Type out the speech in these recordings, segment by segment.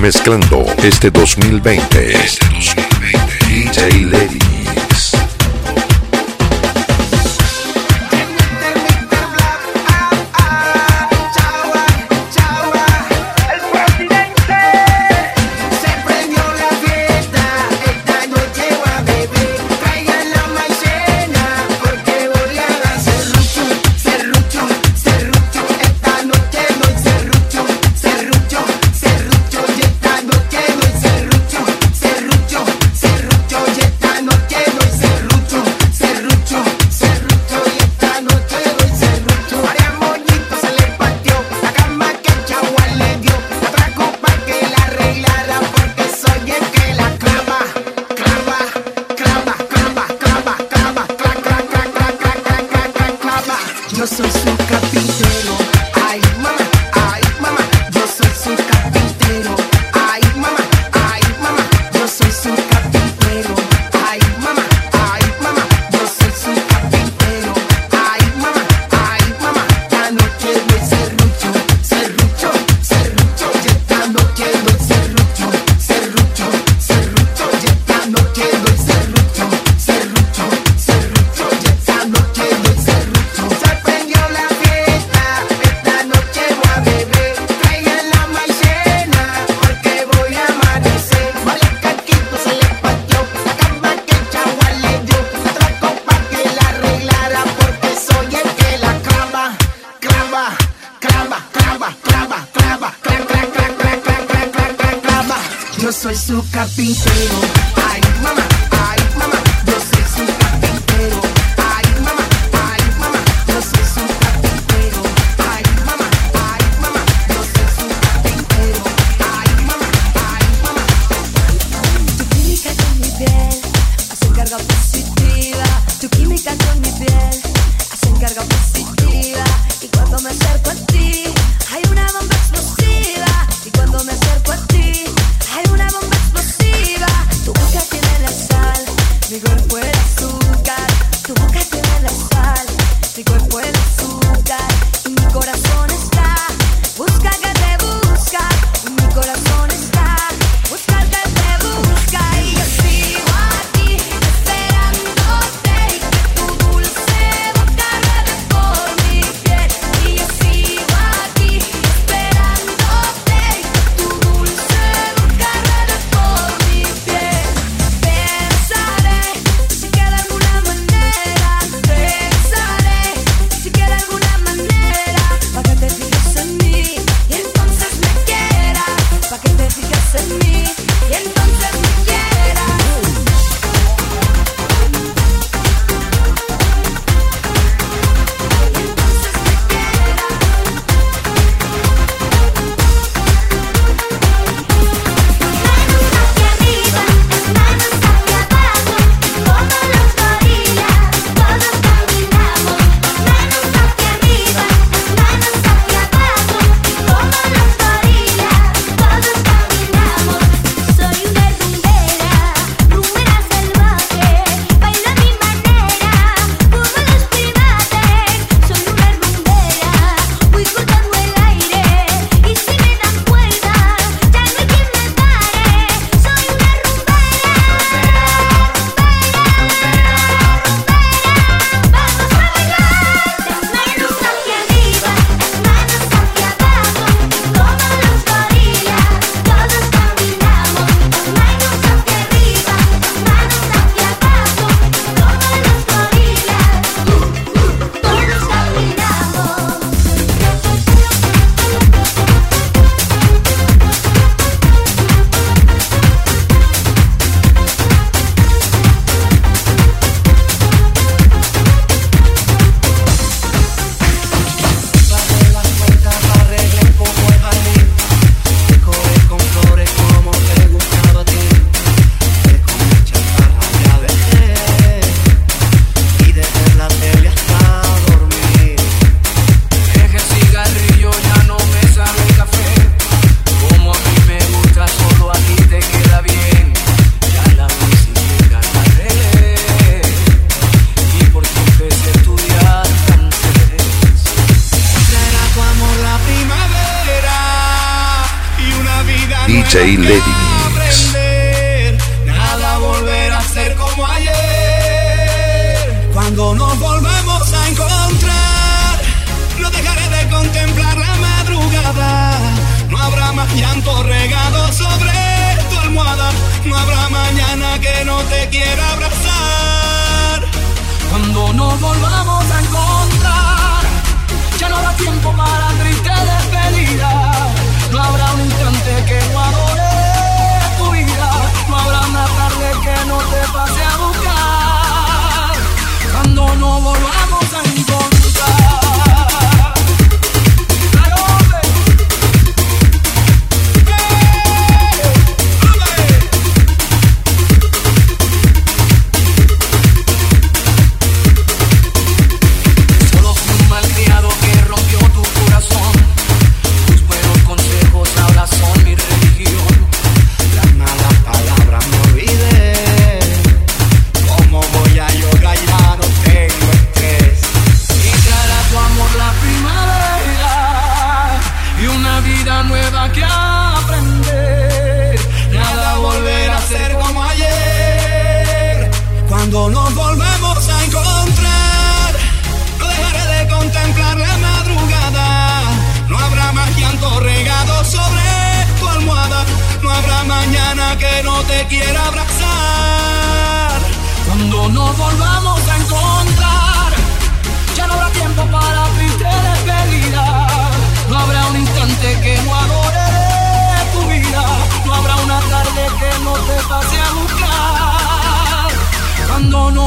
mezclando este 2020. Este 2020. DJ Lady.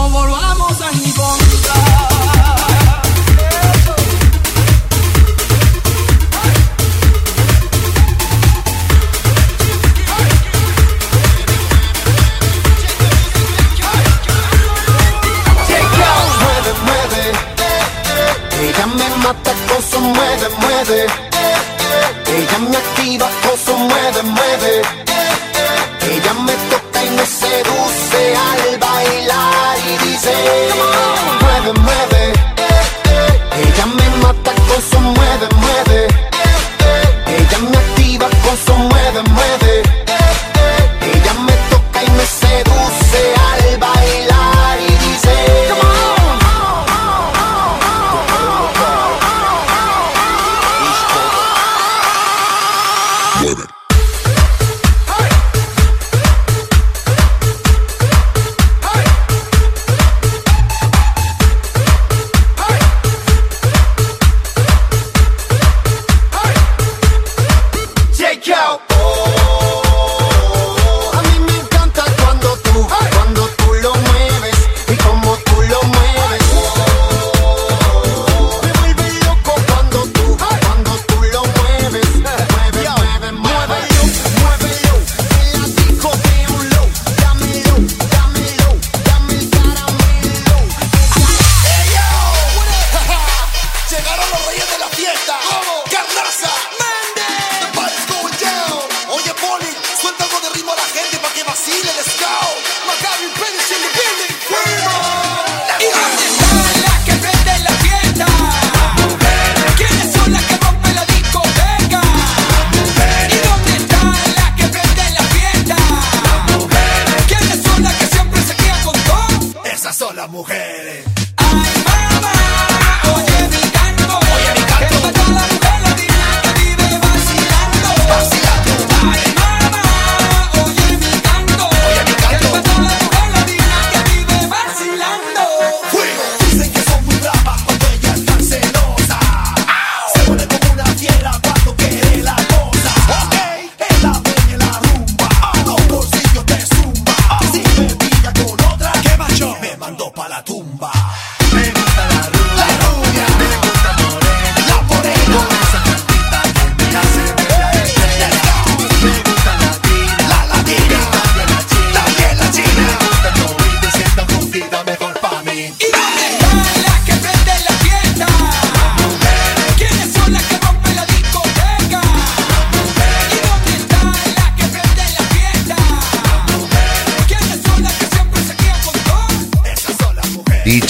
Como lo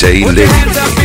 mujeres. DJ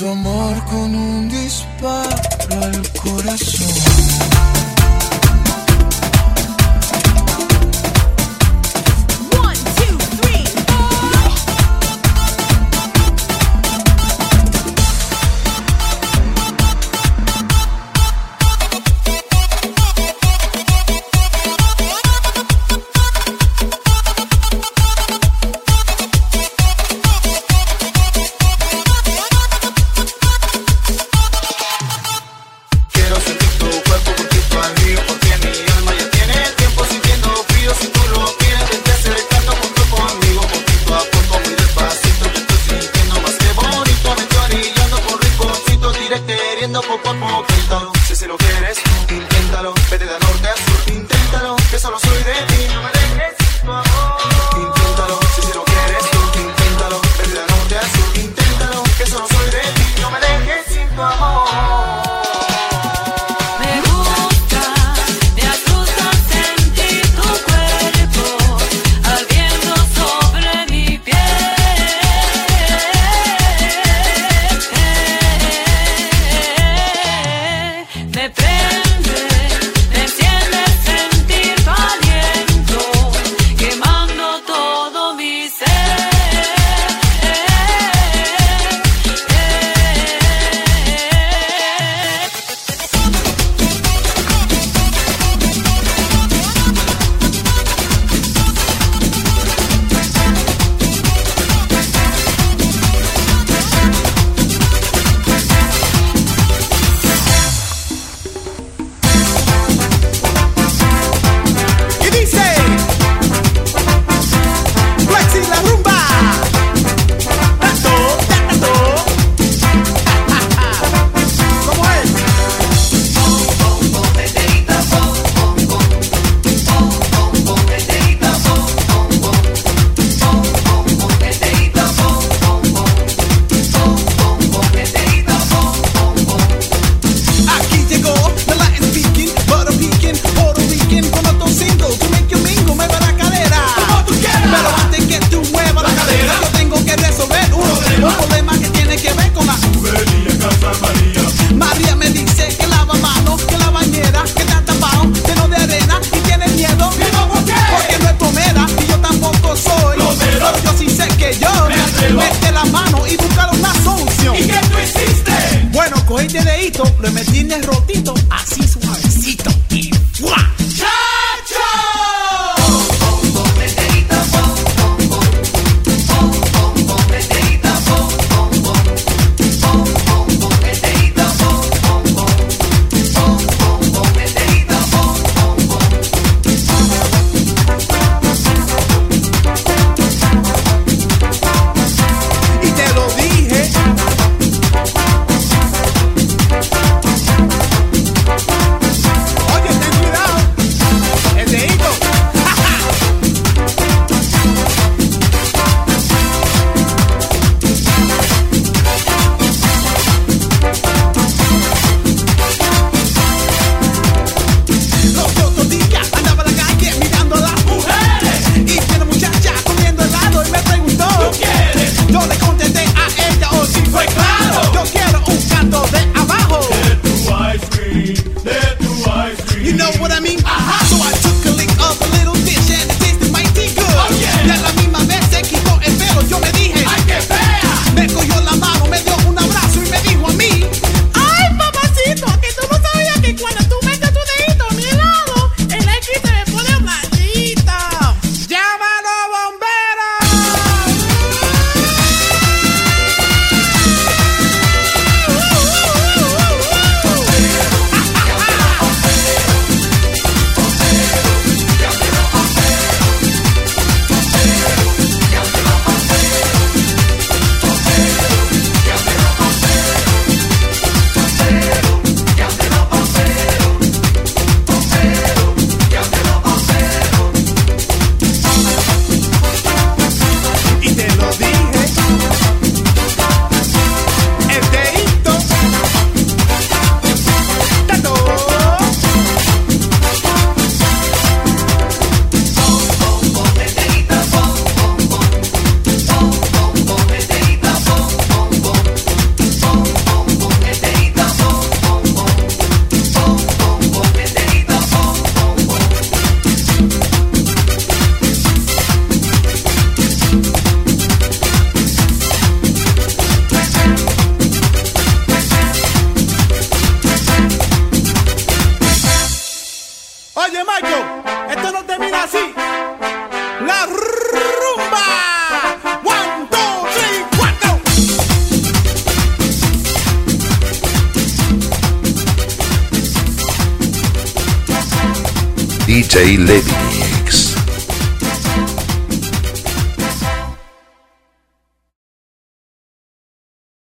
Tanto amor con un disparo al corazón.